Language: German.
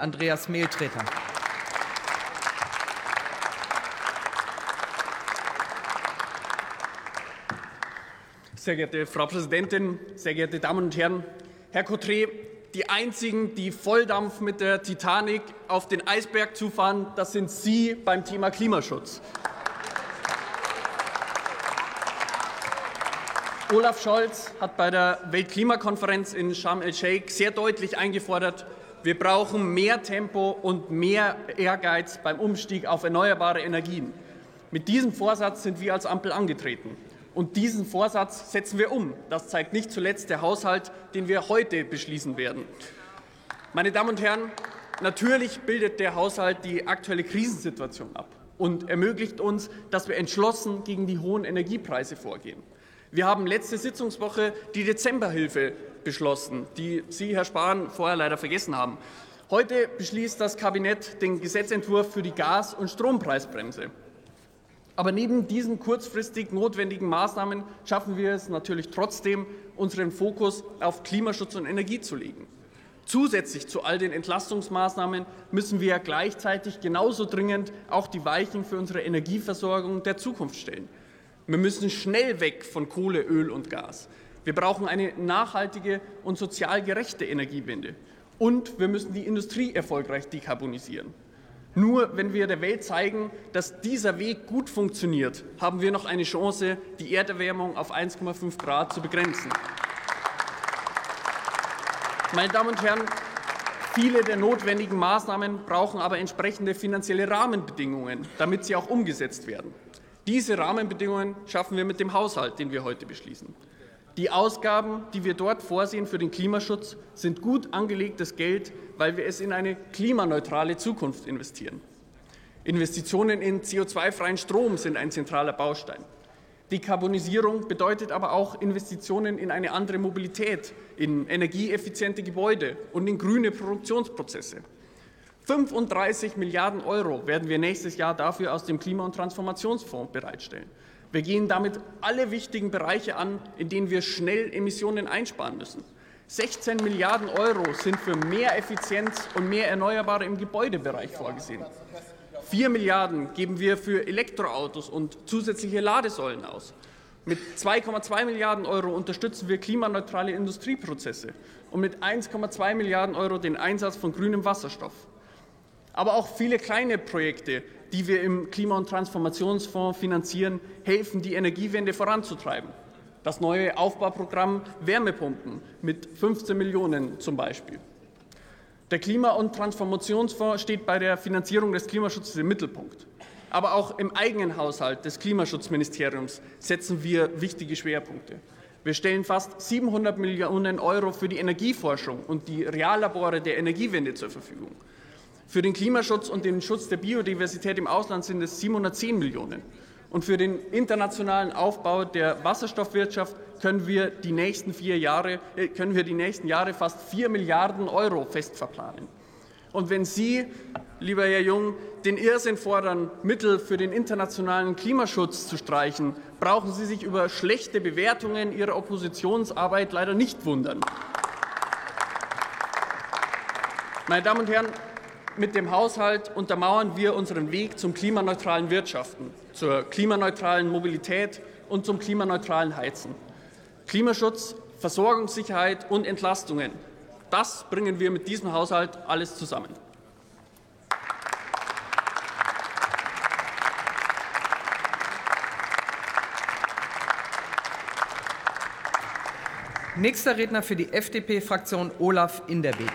Andreas Mehltreter. Sehr geehrte Frau Präsidentin, sehr geehrte Damen und Herren, Herr Cotré, die einzigen, die Volldampf mit der Titanic auf den Eisberg zufahren, das sind Sie beim Thema Klimaschutz. Olaf Scholz hat bei der Weltklimakonferenz in Sharm el-Sheikh sehr deutlich eingefordert, wir brauchen mehr Tempo und mehr Ehrgeiz beim Umstieg auf erneuerbare Energien. Mit diesem Vorsatz sind wir als Ampel angetreten. Und diesen Vorsatz setzen wir um. Das zeigt nicht zuletzt der Haushalt, den wir heute beschließen werden. Meine Damen und Herren, natürlich bildet der Haushalt die aktuelle Krisensituation ab und ermöglicht uns, dass wir entschlossen gegen die hohen Energiepreise vorgehen. Wir haben letzte Sitzungswoche die Dezemberhilfe beschlossen, die Sie, Herr Spahn, vorher leider vergessen haben. Heute beschließt das Kabinett den Gesetzentwurf für die Gas- und Strompreisbremse. Aber neben diesen kurzfristig notwendigen Maßnahmen schaffen wir es natürlich trotzdem, unseren Fokus auf Klimaschutz und Energie zu legen. Zusätzlich zu all den Entlastungsmaßnahmen müssen wir gleichzeitig genauso dringend auch die Weichen für unsere Energieversorgung der Zukunft stellen. Wir müssen schnell weg von Kohle, Öl und Gas. Wir brauchen eine nachhaltige und sozial gerechte Energiewende. Und wir müssen die Industrie erfolgreich dekarbonisieren. Nur wenn wir der Welt zeigen, dass dieser Weg gut funktioniert, haben wir noch eine Chance, die Erderwärmung auf 1,5 Grad zu begrenzen. Meine Damen und Herren, viele der notwendigen Maßnahmen brauchen aber entsprechende finanzielle Rahmenbedingungen, damit sie auch umgesetzt werden. Diese Rahmenbedingungen schaffen wir mit dem Haushalt, den wir heute beschließen. Die Ausgaben, die wir dort vorsehen für den Klimaschutz, sind gut angelegtes Geld, weil wir es in eine klimaneutrale Zukunft investieren. Investitionen in CO2-freien Strom sind ein zentraler Baustein. Dekarbonisierung bedeutet aber auch Investitionen in eine andere Mobilität, in energieeffiziente Gebäude und in grüne Produktionsprozesse. 35 Milliarden Euro werden wir nächstes Jahr dafür aus dem Klima- und Transformationsfonds bereitstellen. Wir gehen damit alle wichtigen Bereiche an, in denen wir schnell Emissionen einsparen müssen. 16 Milliarden Euro sind für mehr Effizienz und mehr Erneuerbare im Gebäudebereich vorgesehen. 4 Milliarden geben wir für Elektroautos und zusätzliche Ladesäulen aus. Mit 2,2 Milliarden Euro unterstützen wir klimaneutrale Industrieprozesse und mit 1,2 Milliarden Euro den Einsatz von grünem Wasserstoff aber auch viele kleine Projekte, die wir im Klima- und Transformationsfonds finanzieren, helfen, die Energiewende voranzutreiben. Das neue Aufbauprogramm Wärmepumpen mit 15 Millionen zum Beispiel. Der Klima- und Transformationsfonds steht bei der Finanzierung des Klimaschutzes im Mittelpunkt. Aber auch im eigenen Haushalt des Klimaschutzministeriums setzen wir wichtige Schwerpunkte. Wir stellen fast 700 Millionen Euro für die Energieforschung und die Reallabore der Energiewende zur Verfügung. Für den Klimaschutz und den Schutz der Biodiversität im Ausland sind es 710 Millionen. Und für den internationalen Aufbau der Wasserstoffwirtschaft können wir die nächsten vier Jahre, äh, können wir die nächsten Jahre fast 4 Milliarden Euro fest verplanen. Und wenn Sie, lieber Herr Jung, den Irrsinn fordern, Mittel für den internationalen Klimaschutz zu streichen, brauchen Sie sich über schlechte Bewertungen Ihrer Oppositionsarbeit leider nicht wundern. Meine Damen und Herren, mit dem Haushalt untermauern wir unseren Weg zum klimaneutralen Wirtschaften, zur klimaneutralen Mobilität und zum klimaneutralen Heizen. Klimaschutz, Versorgungssicherheit und Entlastungen, das bringen wir mit diesem Haushalt alles zusammen. Nächster Redner für die FDP-Fraktion Olaf Inderbeek.